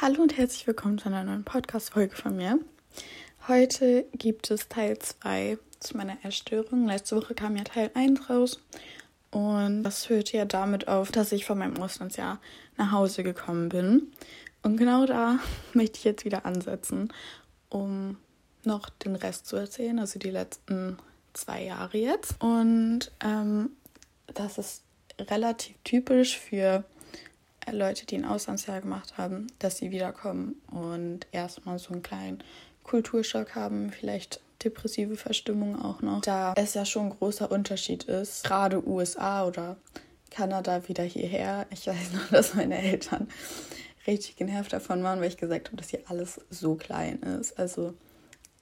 Hallo und herzlich willkommen zu einer neuen Podcast-Folge von mir. Heute gibt es Teil 2 zu meiner Erstörung. Letzte Woche kam ja Teil 1 raus und das hört ja damit auf, dass ich von meinem Auslandsjahr nach Hause gekommen bin. Und genau da möchte ich jetzt wieder ansetzen, um noch den Rest zu erzählen, also die letzten zwei Jahre jetzt. Und ähm, das ist relativ typisch für Leute, die ein Auslandsjahr gemacht haben, dass sie wiederkommen und erstmal so einen kleinen Kulturschock haben, vielleicht depressive Verstimmung auch noch. Da es ja schon ein großer Unterschied ist, gerade USA oder Kanada wieder hierher. Ich weiß noch, dass meine Eltern richtig genervt davon waren, weil ich gesagt habe, dass hier alles so klein ist. Also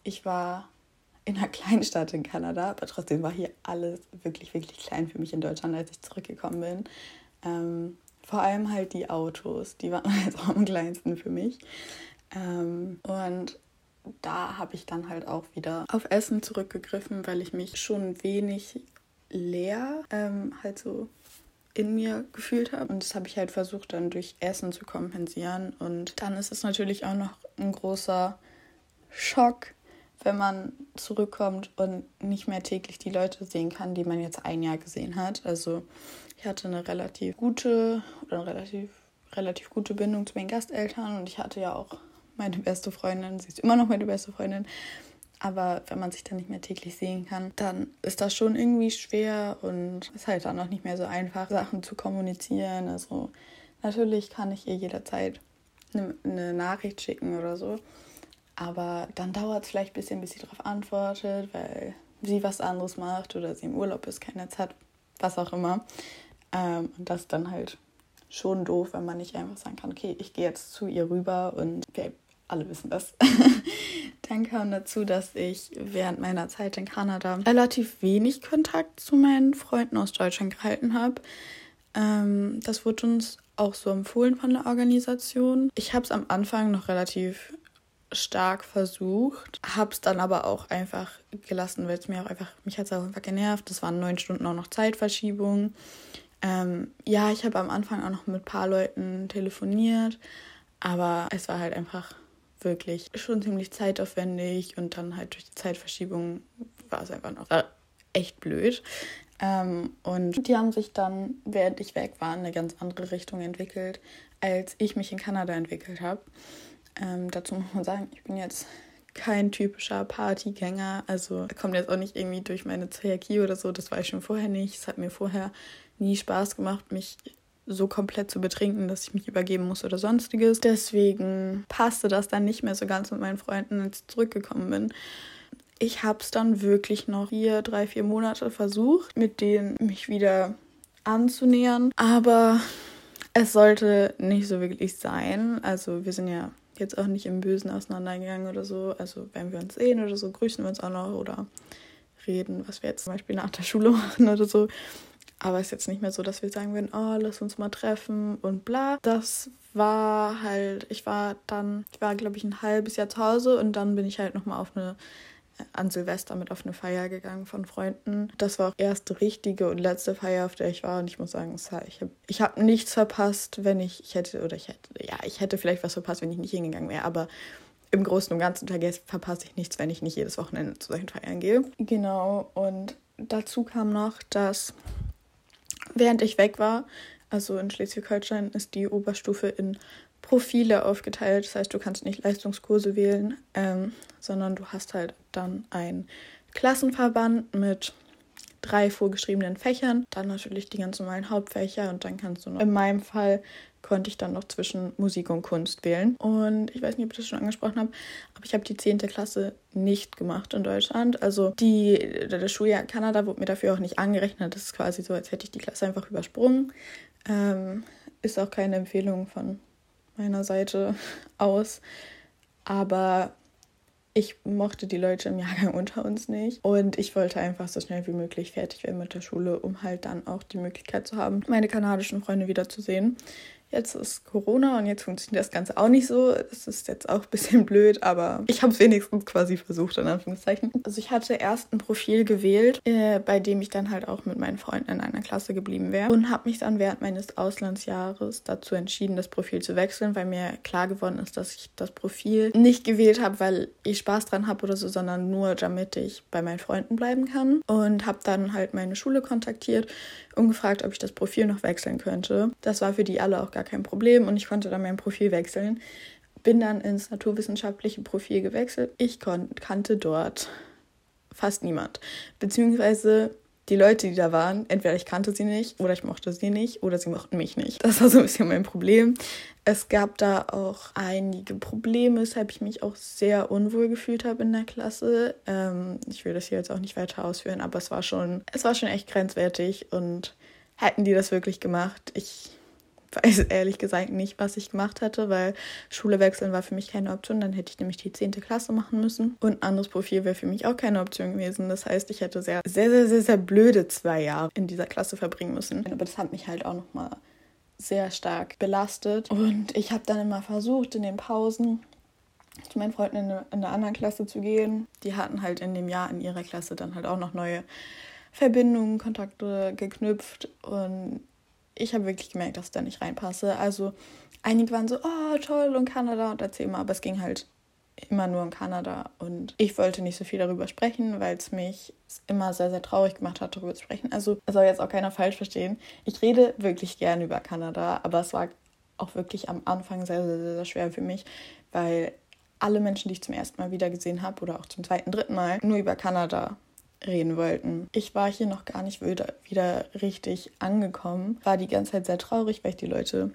ich war in einer Kleinstadt in Kanada, aber trotzdem war hier alles wirklich, wirklich klein für mich in Deutschland, als ich zurückgekommen bin. Ähm, vor allem halt die Autos, die waren auch am kleinsten für mich. Ähm, und da habe ich dann halt auch wieder auf Essen zurückgegriffen, weil ich mich schon wenig leer ähm, halt so in mir gefühlt habe. Und das habe ich halt versucht dann durch Essen zu kompensieren. Und dann ist es natürlich auch noch ein großer Schock, wenn man zurückkommt und nicht mehr täglich die Leute sehen kann, die man jetzt ein Jahr gesehen hat. Also ich hatte eine relativ gute oder eine relativ, relativ gute Bindung zu meinen Gasteltern und ich hatte ja auch meine beste Freundin. Sie ist immer noch meine beste Freundin. Aber wenn man sich dann nicht mehr täglich sehen kann, dann ist das schon irgendwie schwer und ist halt dann auch nicht mehr so einfach, Sachen zu kommunizieren. Also natürlich kann ich ihr jederzeit eine, eine Nachricht schicken oder so. Aber dann dauert es vielleicht ein bisschen, bis sie darauf antwortet, weil sie was anderes macht oder sie im Urlaub ist, kein Netz hat, was auch immer. Ähm, und das ist dann halt schon doof, wenn man nicht einfach sagen kann, okay, ich gehe jetzt zu ihr rüber und wir alle wissen das. dann kam dazu, dass ich während meiner Zeit in Kanada relativ wenig Kontakt zu meinen Freunden aus Deutschland gehalten habe. Ähm, das wurde uns auch so empfohlen von der Organisation. Ich habe es am Anfang noch relativ stark versucht, habe es dann aber auch einfach gelassen, weil es mir auch einfach, mich hat es auch einfach genervt. Das waren neun Stunden auch noch Zeitverschiebung. Ähm, ja, ich habe am Anfang auch noch mit ein paar Leuten telefoniert, aber es war halt einfach wirklich schon ziemlich zeitaufwendig und dann halt durch die Zeitverschiebung war es einfach noch echt blöd. Ähm, und die haben sich dann, während ich weg war, in eine ganz andere Richtung entwickelt, als ich mich in Kanada entwickelt habe. Ähm, dazu muss man sagen, ich bin jetzt kein typischer Partygänger. Also kommt jetzt auch nicht irgendwie durch meine Zöliakie oder so. Das war ich schon vorher nicht. Es hat mir vorher nie Spaß gemacht, mich so komplett zu betrinken, dass ich mich übergeben muss oder sonstiges. Deswegen passte das dann nicht mehr so ganz mit meinen Freunden, als ich zurückgekommen bin. Ich habe es dann wirklich noch vier, drei, vier Monate versucht, mit denen mich wieder anzunähern. Aber es sollte nicht so wirklich sein. Also wir sind ja jetzt auch nicht im Bösen auseinandergegangen oder so. Also wenn wir uns sehen oder so, grüßen wir uns auch noch oder reden, was wir jetzt zum Beispiel nach der Schule machen oder so. Aber es ist jetzt nicht mehr so, dass wir sagen würden, oh, lass uns mal treffen und bla. Das war halt, ich war dann, ich war, glaube ich, ein halbes Jahr zu Hause und dann bin ich halt nochmal auf eine, an Silvester mit auf eine Feier gegangen von Freunden. Das war auch erste richtige und letzte Feier, auf der ich war. Und ich muss sagen, ich habe ich hab nichts verpasst, wenn ich, ich hätte, oder ich hätte, ja, ich hätte vielleicht was verpasst, wenn ich nicht hingegangen wäre, aber im Großen und Ganzen verpasse ich nichts, wenn ich nicht jedes Wochenende zu solchen Feiern gehe. Genau, und dazu kam noch, dass Während ich weg war, also in Schleswig-Holstein, ist die Oberstufe in Profile aufgeteilt. Das heißt, du kannst nicht Leistungskurse wählen, ähm, sondern du hast halt dann einen Klassenverband mit drei vorgeschriebenen Fächern, dann natürlich die ganz normalen Hauptfächer und dann kannst du noch in meinem Fall konnte ich dann noch zwischen Musik und Kunst wählen. Und ich weiß nicht, ob ich das schon angesprochen habe, aber ich habe die 10. Klasse nicht gemacht in Deutschland. Also die, das Schuljahr in Kanada wurde mir dafür auch nicht angerechnet. Das ist quasi so, als hätte ich die Klasse einfach übersprungen. Ähm, ist auch keine Empfehlung von meiner Seite aus. Aber ich mochte die Leute im Jahrgang unter uns nicht und ich wollte einfach so schnell wie möglich fertig werden mit der Schule, um halt dann auch die Möglichkeit zu haben, meine kanadischen Freunde wiederzusehen. Jetzt ist Corona und jetzt funktioniert das Ganze auch nicht so. Das ist jetzt auch ein bisschen blöd, aber ich habe es wenigstens quasi versucht, in Anführungszeichen. Also ich hatte erst ein Profil gewählt, äh, bei dem ich dann halt auch mit meinen Freunden in einer Klasse geblieben wäre und habe mich dann während meines Auslandsjahres dazu entschieden, das Profil zu wechseln, weil mir klar geworden ist, dass ich das Profil nicht gewählt habe, weil ich Spaß dran habe oder so, sondern nur damit ich bei meinen Freunden bleiben kann. Und habe dann halt meine Schule kontaktiert gefragt, ob ich das Profil noch wechseln könnte. Das war für die alle auch gar kein Problem und ich konnte dann mein Profil wechseln. Bin dann ins naturwissenschaftliche Profil gewechselt. Ich kannte dort fast niemand. Beziehungsweise die Leute, die da waren, entweder ich kannte sie nicht oder ich mochte sie nicht oder sie mochten mich nicht. Das war so ein bisschen mein Problem. Es gab da auch einige Probleme, weshalb ich mich auch sehr unwohl gefühlt habe in der Klasse. Ähm, ich will das hier jetzt auch nicht weiter ausführen, aber es war schon, es war schon echt grenzwertig und hätten die das wirklich gemacht, ich weiß ehrlich gesagt nicht, was ich gemacht hätte, weil Schule wechseln war für mich keine Option. Dann hätte ich nämlich die 10. Klasse machen müssen. Und ein anderes Profil wäre für mich auch keine Option gewesen. Das heißt, ich hätte sehr, sehr, sehr, sehr, sehr blöde zwei Jahre in dieser Klasse verbringen müssen. Aber das hat mich halt auch nochmal sehr stark belastet. Und ich habe dann immer versucht, in den Pausen zu meinen Freunden in eine, in eine andere Klasse zu gehen. Die hatten halt in dem Jahr in ihrer Klasse dann halt auch noch neue Verbindungen, Kontakte geknüpft und ich habe wirklich gemerkt, dass ich da nicht reinpasse. Also einige waren so, oh toll und Kanada und erzähl mal, aber es ging halt immer nur um Kanada und ich wollte nicht so viel darüber sprechen, weil es mich immer sehr, sehr traurig gemacht hat, darüber zu sprechen. Also soll jetzt auch keiner falsch verstehen. Ich rede wirklich gerne über Kanada, aber es war auch wirklich am Anfang sehr, sehr, sehr, sehr schwer für mich, weil alle Menschen, die ich zum ersten Mal wieder gesehen habe oder auch zum zweiten, dritten Mal, nur über Kanada reden wollten. Ich war hier noch gar nicht wieder, wieder richtig angekommen, war die ganze Zeit sehr traurig, weil ich die Leute,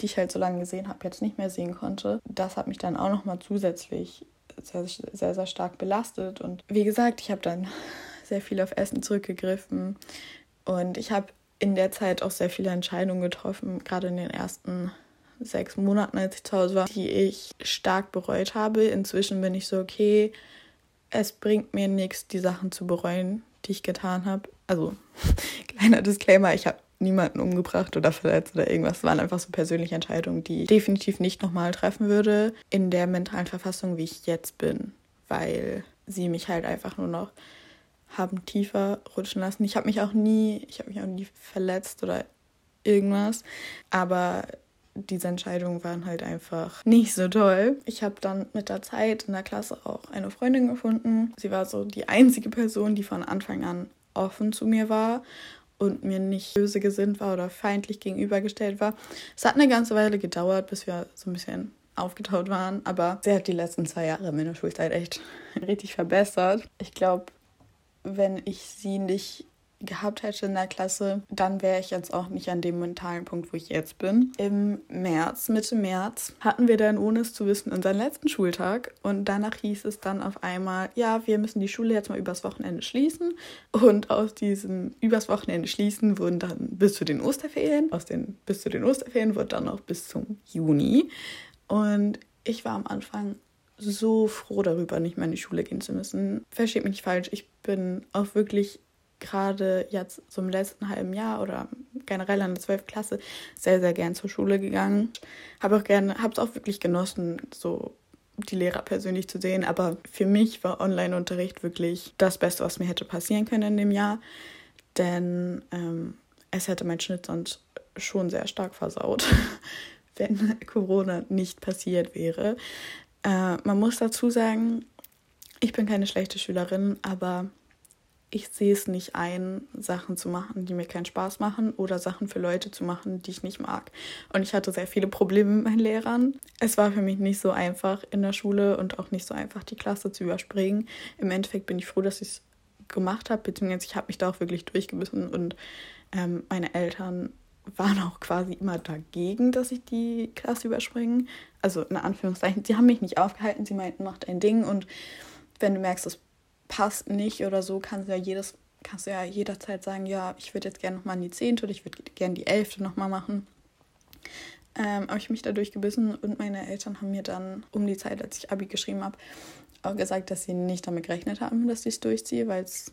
die ich halt so lange gesehen habe, jetzt nicht mehr sehen konnte. Das hat mich dann auch noch mal zusätzlich sehr, sehr, sehr stark belastet. Und wie gesagt, ich habe dann sehr viel auf Essen zurückgegriffen und ich habe in der Zeit auch sehr viele Entscheidungen getroffen, gerade in den ersten sechs Monaten, als ich zu Hause war, die ich stark bereut habe. Inzwischen bin ich so, okay, es bringt mir nichts, die Sachen zu bereuen, die ich getan habe. Also, kleiner Disclaimer, ich habe niemanden umgebracht oder verletzt oder irgendwas. Es waren einfach so persönliche Entscheidungen, die ich definitiv nicht nochmal treffen würde in der mentalen Verfassung, wie ich jetzt bin, weil sie mich halt einfach nur noch haben tiefer rutschen lassen. Ich habe mich auch nie, ich habe mich auch nie verletzt oder irgendwas, aber diese Entscheidungen waren halt einfach nicht so toll. Ich habe dann mit der Zeit in der Klasse auch eine Freundin gefunden. Sie war so die einzige Person, die von Anfang an offen zu mir war und mir nicht böse gesinnt war oder feindlich gegenübergestellt war. Es hat eine ganze Weile gedauert, bis wir so ein bisschen aufgetaut waren, aber sie hat die letzten zwei Jahre meiner Schulzeit echt richtig verbessert. Ich glaube, wenn ich sie nicht gehabt hätte in der Klasse, dann wäre ich jetzt auch nicht an dem mentalen Punkt, wo ich jetzt bin. Im März, Mitte März, hatten wir dann, ohne es zu wissen, unseren letzten Schultag und danach hieß es dann auf einmal, ja, wir müssen die Schule jetzt mal übers Wochenende schließen und aus diesem übers Wochenende schließen wurden dann bis zu den Osterferien, aus den bis zu den Osterferien wurde dann noch bis zum Juni und ich war am Anfang so froh darüber, nicht mehr in die Schule gehen zu müssen. Versteht mich nicht falsch, ich bin auch wirklich gerade jetzt so letzten halben Jahr oder generell in der 12. Klasse sehr, sehr gern zur Schule gegangen. Habe auch gerne, habe es auch wirklich genossen, so die Lehrer persönlich zu sehen. Aber für mich war Online-Unterricht wirklich das Beste, was mir hätte passieren können in dem Jahr. Denn ähm, es hätte mein Schnitt sonst schon sehr stark versaut, wenn Corona nicht passiert wäre. Äh, man muss dazu sagen, ich bin keine schlechte Schülerin, aber ich sehe es nicht ein, Sachen zu machen, die mir keinen Spaß machen oder Sachen für Leute zu machen, die ich nicht mag. Und ich hatte sehr viele Probleme mit meinen Lehrern. Es war für mich nicht so einfach in der Schule und auch nicht so einfach, die Klasse zu überspringen. Im Endeffekt bin ich froh, dass ich es gemacht habe, beziehungsweise ich habe mich da auch wirklich durchgebissen und ähm, meine Eltern waren auch quasi immer dagegen, dass ich die Klasse überspringe. Also in Anführungszeichen, sie haben mich nicht aufgehalten, sie meinten, mach dein Ding und wenn du merkst, das passt nicht oder so, kannst du ja jedes, kannst du ja jederzeit sagen, ja, ich würde jetzt gerne nochmal in die zehnte oder ich würde gerne die elfte nochmal machen. Ähm, habe ich mich da durchgebissen und meine Eltern haben mir dann um die Zeit, als ich Abi geschrieben habe, auch gesagt, dass sie nicht damit gerechnet haben, dass ich es durchziehe, weil es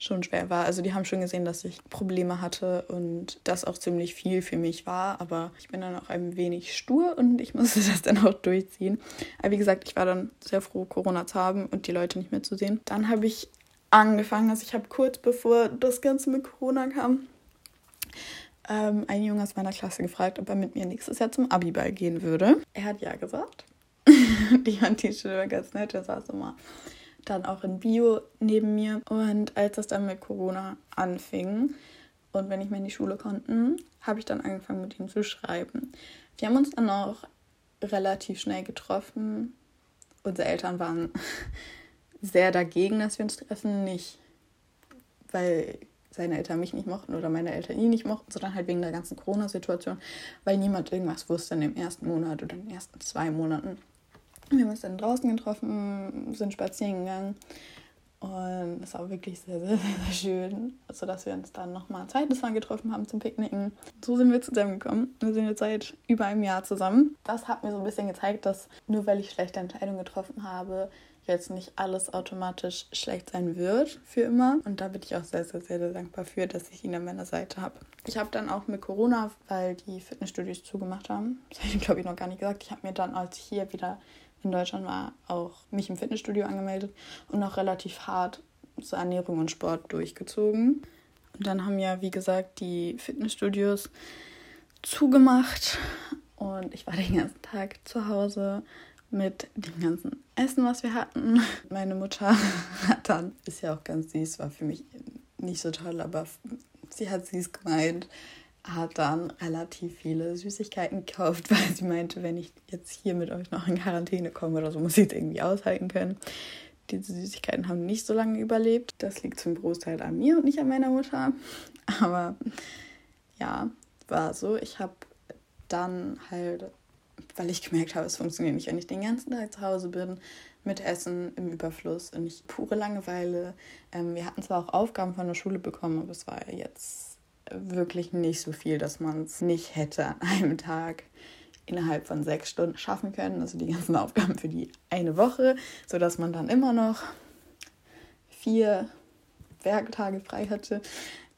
schon schwer war. Also die haben schon gesehen, dass ich Probleme hatte und das auch ziemlich viel für mich war. Aber ich bin dann auch ein wenig stur und ich musste das dann auch durchziehen. Aber wie gesagt, ich war dann sehr froh, Corona zu haben und die Leute nicht mehr zu sehen. Dann habe ich angefangen, also ich habe kurz bevor das Ganze mit Corona kam, ähm, ein Junge aus meiner Klasse gefragt, ob er mit mir nächstes Jahr zum Abiball gehen würde. Er hat ja gesagt. die die Schule ganz nett, der saß immer dann auch in Bio neben mir. Und als das dann mit Corona anfing und wenn ich mehr in die Schule konnte, habe ich dann angefangen mit ihm zu schreiben. Wir haben uns dann auch relativ schnell getroffen. Unsere Eltern waren sehr dagegen, dass wir uns treffen. Nicht, weil seine Eltern mich nicht mochten oder meine Eltern ihn nicht mochten, sondern halt wegen der ganzen Corona-Situation, weil niemand irgendwas wusste in dem ersten Monat oder in den ersten zwei Monaten. Wir haben uns dann draußen getroffen, sind spazieren gegangen und es war wirklich sehr, sehr, sehr schön, sodass wir uns dann nochmal ein zweites Mal getroffen haben zum Picknicken. So sind wir zusammengekommen. Wir sind jetzt seit über einem Jahr zusammen. Das hat mir so ein bisschen gezeigt, dass nur weil ich schlechte Entscheidungen getroffen habe, jetzt nicht alles automatisch schlecht sein wird für immer. Und da bin ich auch sehr, sehr, sehr, sehr dankbar für, dass ich ihn an meiner Seite habe. Ich habe dann auch mit Corona, weil die Fitnessstudios zugemacht haben, das habe ich glaube ich noch gar nicht gesagt, ich habe mir dann, als ich hier wieder in Deutschland war, auch mich im Fitnessstudio angemeldet und auch relativ hart zur Ernährung und Sport durchgezogen. Und dann haben ja, wie gesagt, die Fitnessstudios zugemacht und ich war den ganzen Tag zu Hause mit dem ganzen Essen, was wir hatten. Meine Mutter hat dann, ist ja auch ganz süß, war für mich nicht so toll, aber sie hat süß gemeint, hat dann relativ viele Süßigkeiten gekauft, weil sie meinte, wenn ich jetzt hier mit euch noch in Quarantäne komme oder so, muss ich es irgendwie aushalten können. Diese Süßigkeiten haben nicht so lange überlebt. Das liegt zum Großteil an mir und nicht an meiner Mutter. Aber ja, war so. Ich habe dann halt, weil ich gemerkt habe, es funktioniert nicht, wenn ich den ganzen Tag zu Hause bin, mit Essen im Überfluss und nicht pure Langeweile. Ähm, wir hatten zwar auch Aufgaben von der Schule bekommen, aber es war jetzt wirklich nicht so viel, dass man es nicht hätte an einem Tag innerhalb von sechs Stunden schaffen können. Also die ganzen Aufgaben für die eine Woche, sodass man dann immer noch vier Werktage frei hatte.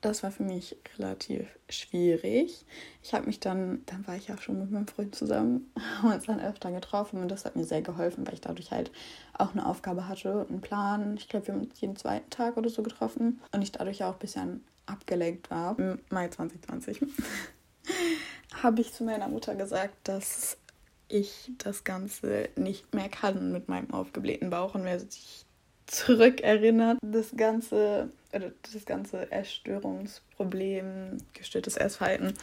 Das war für mich relativ schwierig. Ich habe mich dann, dann war ich auch schon mit meinem Freund zusammen, haben uns dann öfter getroffen und das hat mir sehr geholfen, weil ich dadurch halt auch eine Aufgabe hatte einen Plan. Ich glaube, wir haben uns jeden zweiten Tag oder so getroffen und ich dadurch auch ein bisschen abgelenkt war, im Mai 2020, habe ich zu meiner Mutter gesagt, dass ich das Ganze nicht mehr kann mit meinem aufgeblähten Bauch und wer sich zurückerinnert, das ganze, das ganze Essstörungsproblem, gestörtes Essverhalten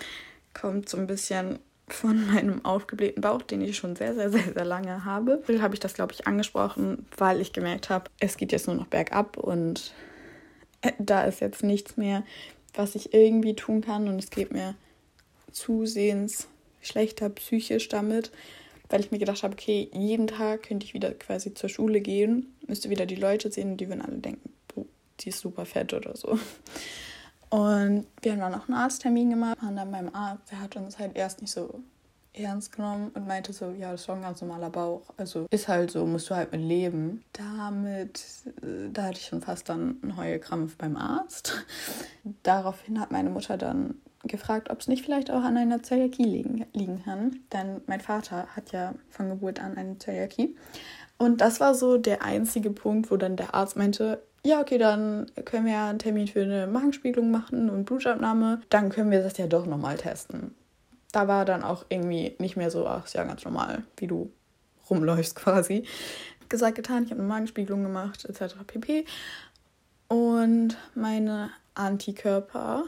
kommt so ein bisschen von meinem aufgeblähten Bauch, den ich schon sehr, sehr, sehr, sehr lange habe. Habe ich das, glaube ich, angesprochen, weil ich gemerkt habe, es geht jetzt nur noch bergab und da ist jetzt nichts mehr, was ich irgendwie tun kann und es geht mir zusehends schlechter psychisch damit, weil ich mir gedacht habe, okay, jeden Tag könnte ich wieder quasi zur Schule gehen, müsste wieder die Leute sehen und die würden alle denken, oh, die ist super fett oder so. Und wir haben dann auch einen Arzttermin gemacht, waren dann beim Arzt, der hat uns halt erst nicht so ernst genommen und meinte so, ja, das ist doch ein ganz normaler Bauch. Also ist halt so, musst du halt mit leben. Damit, äh, da hatte ich schon fast dann einen Heulkrampf beim Arzt. Daraufhin hat meine Mutter dann gefragt, ob es nicht vielleicht auch an einer Zöliakie liegen, liegen kann. Denn mein Vater hat ja von Geburt an eine Zöliakie. Und das war so der einzige Punkt, wo dann der Arzt meinte, ja, okay, dann können wir ja einen Termin für eine Magenspiegelung machen und Blutabnahme. Dann können wir das ja doch nochmal testen da war dann auch irgendwie nicht mehr so, ach, ist ja ganz normal, wie du rumläufst quasi. Gesagt, getan, ich habe eine Magenspiegelung gemacht, etc. pp. Und meine Antikörper,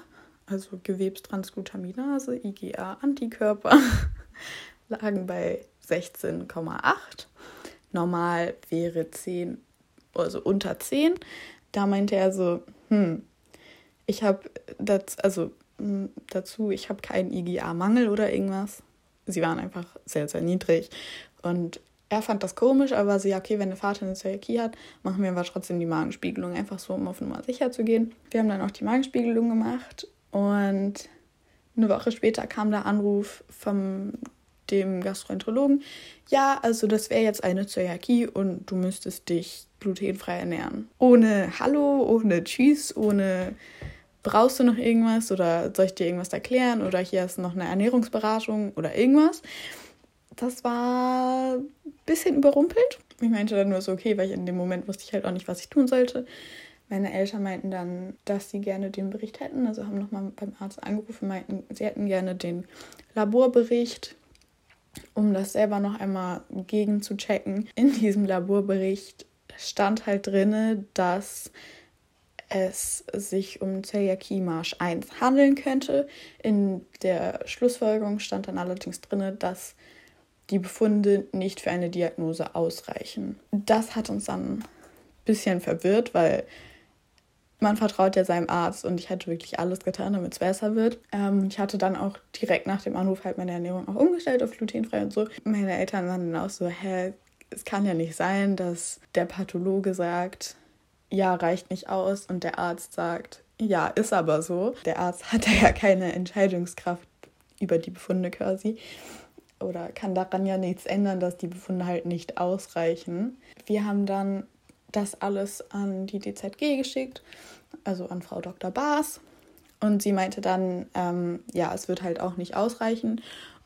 also Gewebstransglutaminase, IgA-Antikörper, lagen bei 16,8. Normal wäre 10, also unter 10. Da meinte er so, hm, ich habe das, also dazu, ich habe keinen IgA-Mangel oder irgendwas. Sie waren einfach sehr, sehr niedrig. Und er fand das komisch, aber sie, okay, wenn der Vater eine Zöliakie hat, machen wir aber trotzdem die Magenspiegelung, einfach so, um auf Nummer sicher zu gehen. Wir haben dann auch die Magenspiegelung gemacht und eine Woche später kam der Anruf vom dem Gastroenterologen, ja, also das wäre jetzt eine Zöliakie und du müsstest dich glutenfrei ernähren. Ohne Hallo, ohne Tschüss, ohne brauchst du noch irgendwas oder soll ich dir irgendwas erklären oder hier ist noch eine Ernährungsberatung oder irgendwas. Das war ein bisschen überrumpelt. Ich meinte dann nur so, okay, weil ich in dem Moment wusste ich halt auch nicht, was ich tun sollte. Meine Eltern meinten dann, dass sie gerne den Bericht hätten. Also haben nochmal beim Arzt angerufen, meinten, sie hätten gerne den Laborbericht, um das selber noch einmal gegen zu checken. In diesem Laborbericht stand halt drin, dass es sich um Zöliakie Marsch 1 handeln könnte. In der Schlussfolgerung stand dann allerdings drin, dass die Befunde nicht für eine Diagnose ausreichen. Das hat uns dann ein bisschen verwirrt, weil man vertraut ja seinem Arzt und ich hatte wirklich alles getan, damit es besser wird. Ähm, ich hatte dann auch direkt nach dem Anruf halt meine Ernährung auch umgestellt auf glutenfrei und so. Meine Eltern waren dann auch so, hä, es kann ja nicht sein, dass der Pathologe sagt, ja, reicht nicht aus und der Arzt sagt, ja, ist aber so. Der Arzt hat ja keine Entscheidungskraft über die Befunde quasi oder kann daran ja nichts ändern, dass die Befunde halt nicht ausreichen. Wir haben dann das alles an die DZG geschickt, also an Frau Dr. Baas. Und sie meinte dann, ähm, ja, es wird halt auch nicht ausreichen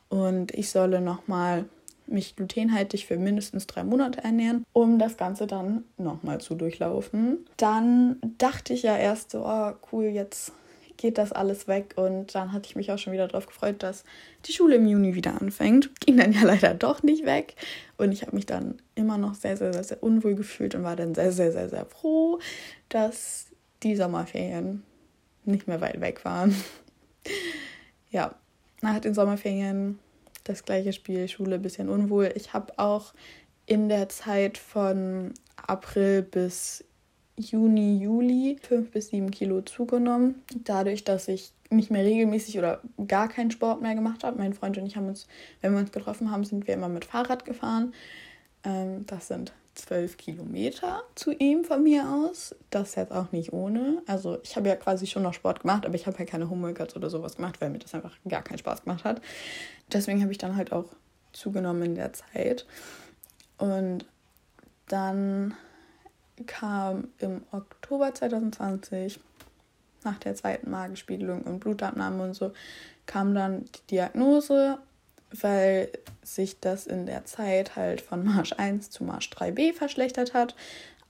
und ich solle nochmal mich glutenhaltig für mindestens drei Monate ernähren, um das Ganze dann nochmal zu durchlaufen. Dann dachte ich ja erst so, oh cool, jetzt geht das alles weg. Und dann hatte ich mich auch schon wieder darauf gefreut, dass die Schule im Juni wieder anfängt. Ging dann ja leider doch nicht weg. Und ich habe mich dann immer noch sehr, sehr, sehr, sehr unwohl gefühlt und war dann sehr, sehr, sehr, sehr froh, dass die Sommerferien nicht mehr weit weg waren. ja, nach den Sommerferien das gleiche Spiel, Schule, bisschen unwohl. Ich habe auch in der Zeit von April bis Juni, Juli fünf bis sieben Kilo zugenommen. Dadurch, dass ich nicht mehr regelmäßig oder gar keinen Sport mehr gemacht habe. Mein Freund und ich haben uns, wenn wir uns getroffen haben, sind wir immer mit Fahrrad gefahren. Ähm, das sind zwölf Kilometer zu ihm von mir aus. Das jetzt auch nicht ohne. Also ich habe ja quasi schon noch Sport gemacht, aber ich habe halt keine Homeworkouts oder sowas gemacht, weil mir das einfach gar keinen Spaß gemacht hat. Deswegen habe ich dann halt auch zugenommen in der Zeit. Und dann kam im Oktober 2020 nach der zweiten Magenspiegelung und Blutabnahme und so kam dann die Diagnose, weil sich das in der Zeit halt von Marsch 1 zu Marsch 3b verschlechtert hat.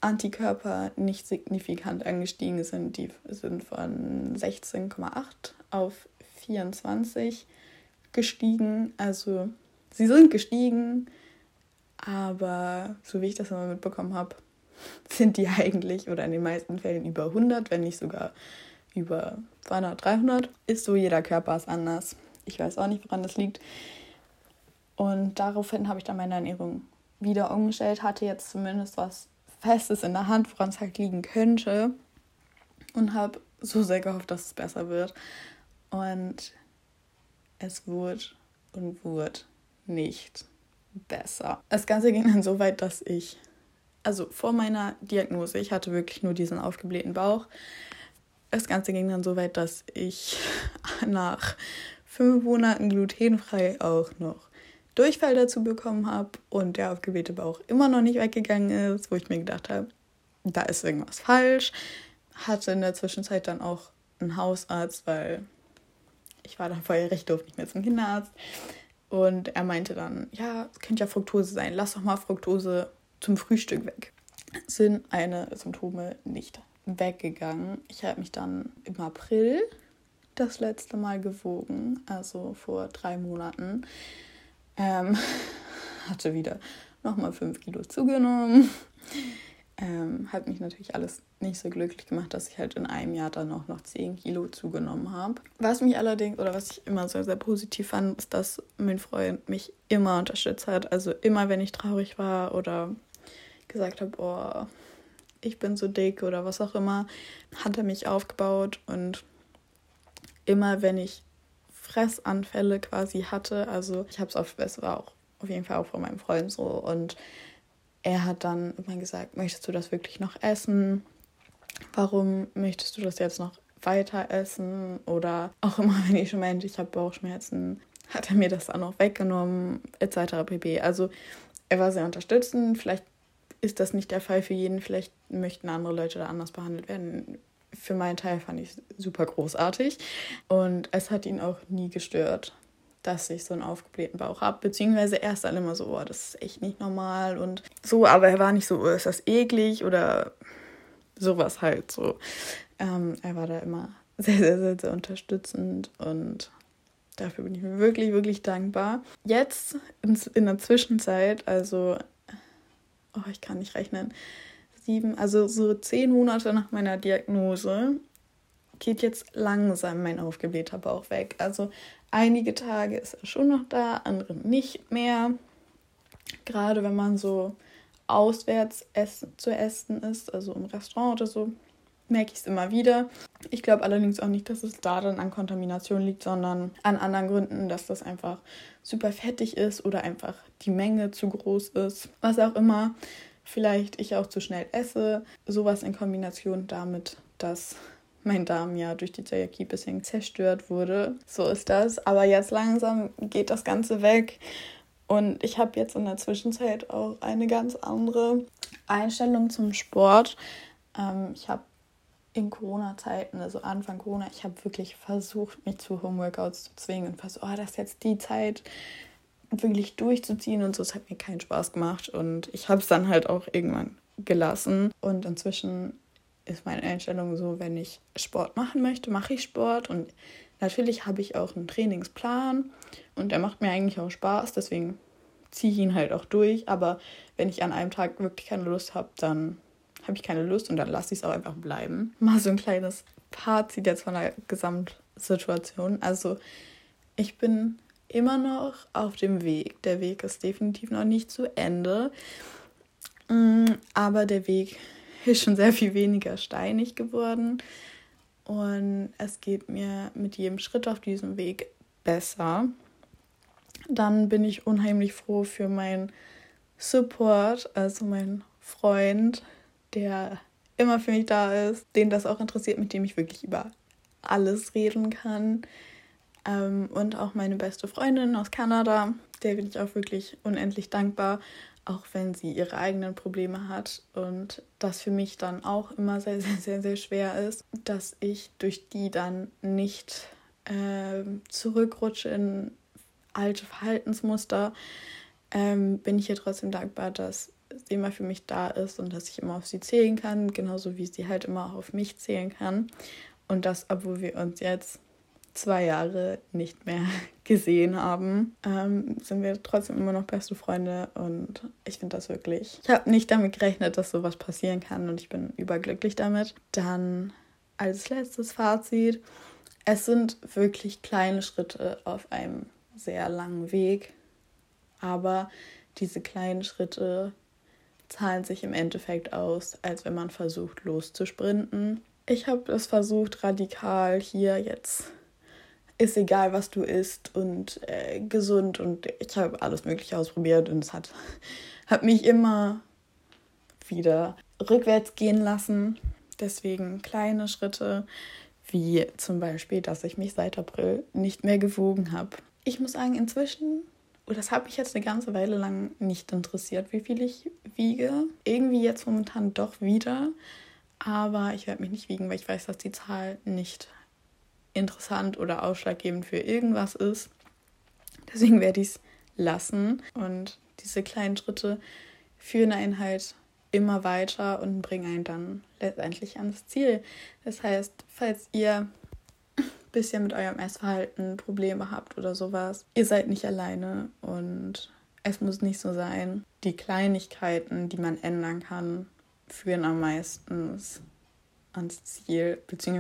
Antikörper nicht signifikant angestiegen sind. Die sind von 16,8 auf 24 gestiegen. Also sie sind gestiegen, aber so wie ich das immer mitbekommen habe, sind die eigentlich oder in den meisten Fällen über 100, wenn nicht sogar über 200, 300. Ist so, jeder Körper ist anders. Ich weiß auch nicht, woran das liegt. Und daraufhin habe ich dann meine Ernährung wieder umgestellt, hatte jetzt zumindest was Festes in der Hand, woran es halt liegen könnte. Und habe so sehr gehofft, dass es besser wird. Und es wurde und wurde nicht besser. Das Ganze ging dann so weit, dass ich also vor meiner Diagnose, ich hatte wirklich nur diesen aufgeblähten Bauch. Das Ganze ging dann so weit, dass ich nach fünf Monaten glutenfrei auch noch Durchfall dazu bekommen habe und der aufgeblähte Bauch immer noch nicht weggegangen ist, wo ich mir gedacht habe, da ist irgendwas falsch. Hatte in der Zwischenzeit dann auch einen Hausarzt, weil ich war dann vorher recht doof nicht mehr zum Kinderarzt. Und er meinte dann, ja, es könnte ja Fructose sein, lass doch mal Fructose zum Frühstück weg. Sind eine Symptome nicht weggegangen. Ich habe mich dann im April das letzte Mal gewogen, also vor drei Monaten. Ähm, hatte wieder nochmal fünf Kilo zugenommen. Ähm, hat mich natürlich alles nicht so glücklich gemacht, dass ich halt in einem Jahr dann auch noch 10 Kilo zugenommen habe. Was mich allerdings, oder was ich immer sehr, sehr positiv fand, ist, dass mein Freund mich immer unterstützt hat. Also immer, wenn ich traurig war oder gesagt habe, oh, ich bin so dick oder was auch immer, hat er mich aufgebaut und immer wenn ich Fressanfälle quasi hatte, also ich habe es auf, es war auch auf jeden Fall auch von meinem Freund so und er hat dann immer gesagt, möchtest du das wirklich noch essen? Warum möchtest du das jetzt noch weiter essen? Oder auch immer, wenn ich schon meinte, ich habe Bauchschmerzen, hat er mir das dann auch weggenommen, etc. pp. Also er war sehr unterstützend. Vielleicht ist das nicht der Fall für jeden. Vielleicht möchten andere Leute da anders behandelt werden. Für meinen Teil fand ich super großartig und es hat ihn auch nie gestört, dass ich so einen aufgeblähten Bauch habe. Beziehungsweise er ist dann immer so, oh, das ist echt nicht normal und so, aber er war nicht so, oh, ist das eklig oder sowas halt so. Ähm, er war da immer sehr, sehr, sehr, sehr unterstützend und dafür bin ich mir wirklich, wirklich dankbar. Jetzt in, in der Zwischenzeit, also, oh, ich kann nicht rechnen, sieben, also so zehn Monate nach meiner Diagnose geht jetzt langsam mein aufgeblähter Bauch weg. Also einige Tage ist er schon noch da, andere nicht mehr. Gerade wenn man so auswärts essen, zu essen ist, also im Restaurant oder so, merke ich es immer wieder. Ich glaube allerdings auch nicht, dass es da dann an Kontamination liegt, sondern an anderen Gründen, dass das einfach super fettig ist oder einfach die Menge zu groß ist. Was auch immer. Vielleicht ich auch zu schnell esse. Sowas in Kombination damit, dass mein Darm ja durch die Zöliakie ein bisschen zerstört wurde. So ist das. Aber jetzt langsam geht das Ganze weg. Und ich habe jetzt in der Zwischenzeit auch eine ganz andere Einstellung zum Sport. Ähm, ich habe in Corona-Zeiten, also Anfang Corona, ich habe wirklich versucht, mich zu Homeworkouts zu zwingen und fast, oh, das ist jetzt die Zeit, wirklich durchzuziehen und so. Es hat mir keinen Spaß gemacht und ich habe es dann halt auch irgendwann gelassen. Und inzwischen ist meine Einstellung so, wenn ich Sport machen möchte, mache ich Sport und natürlich habe ich auch einen Trainingsplan und der macht mir eigentlich auch Spaß, deswegen ziehe ich ihn halt auch durch. Aber wenn ich an einem Tag wirklich keine Lust habe, dann habe ich keine Lust und dann lasse ich es auch einfach bleiben. Mal so ein kleines Fazit jetzt von der Gesamtsituation. Also ich bin immer noch auf dem Weg. Der Weg ist definitiv noch nicht zu Ende. Mm, aber der Weg ist schon sehr viel weniger steinig geworden. Und es geht mir mit jedem Schritt auf diesem Weg besser. Dann bin ich unheimlich froh für meinen Support, also mein Freund, der immer für mich da ist, den das auch interessiert, mit dem ich wirklich über alles reden kann. Ähm, und auch meine beste Freundin aus Kanada, der bin ich auch wirklich unendlich dankbar, auch wenn sie ihre eigenen Probleme hat und das für mich dann auch immer sehr, sehr, sehr, sehr schwer ist, dass ich durch die dann nicht äh, zurückrutsche in alte Verhaltensmuster, ähm, bin ich ihr trotzdem dankbar, dass sie immer für mich da ist und dass ich immer auf sie zählen kann, genauso wie sie halt immer auch auf mich zählen kann. Und das, obwohl wir uns jetzt zwei Jahre nicht mehr gesehen haben, ähm, sind wir trotzdem immer noch beste Freunde und ich finde das wirklich. Ich habe nicht damit gerechnet, dass sowas passieren kann und ich bin überglücklich damit. Dann als letztes Fazit: Es sind wirklich kleine Schritte auf einem sehr langen Weg, aber diese kleinen Schritte zahlen sich im Endeffekt aus, als wenn man versucht loszusprinten. Ich habe es versucht, radikal hier jetzt ist egal, was du isst und äh, gesund und ich habe alles Mögliche ausprobiert und es hat, hat mich immer wieder rückwärts gehen lassen. Deswegen kleine Schritte, wie zum Beispiel, dass ich mich seit April nicht mehr gewogen habe. Ich muss sagen, inzwischen und das habe ich jetzt eine ganze Weile lang nicht interessiert, wie viel ich wiege. Irgendwie jetzt momentan doch wieder. Aber ich werde mich nicht wiegen, weil ich weiß, dass die Zahl nicht interessant oder ausschlaggebend für irgendwas ist. Deswegen werde ich es lassen. Und diese kleinen Schritte führen einen halt immer weiter und bringen einen dann letztendlich ans Ziel. Das heißt, falls ihr bisschen mit eurem Essverhalten Probleme habt oder sowas, ihr seid nicht alleine und es muss nicht so sein. Die Kleinigkeiten, die man ändern kann, führen am meisten ans Ziel, beziehungsweise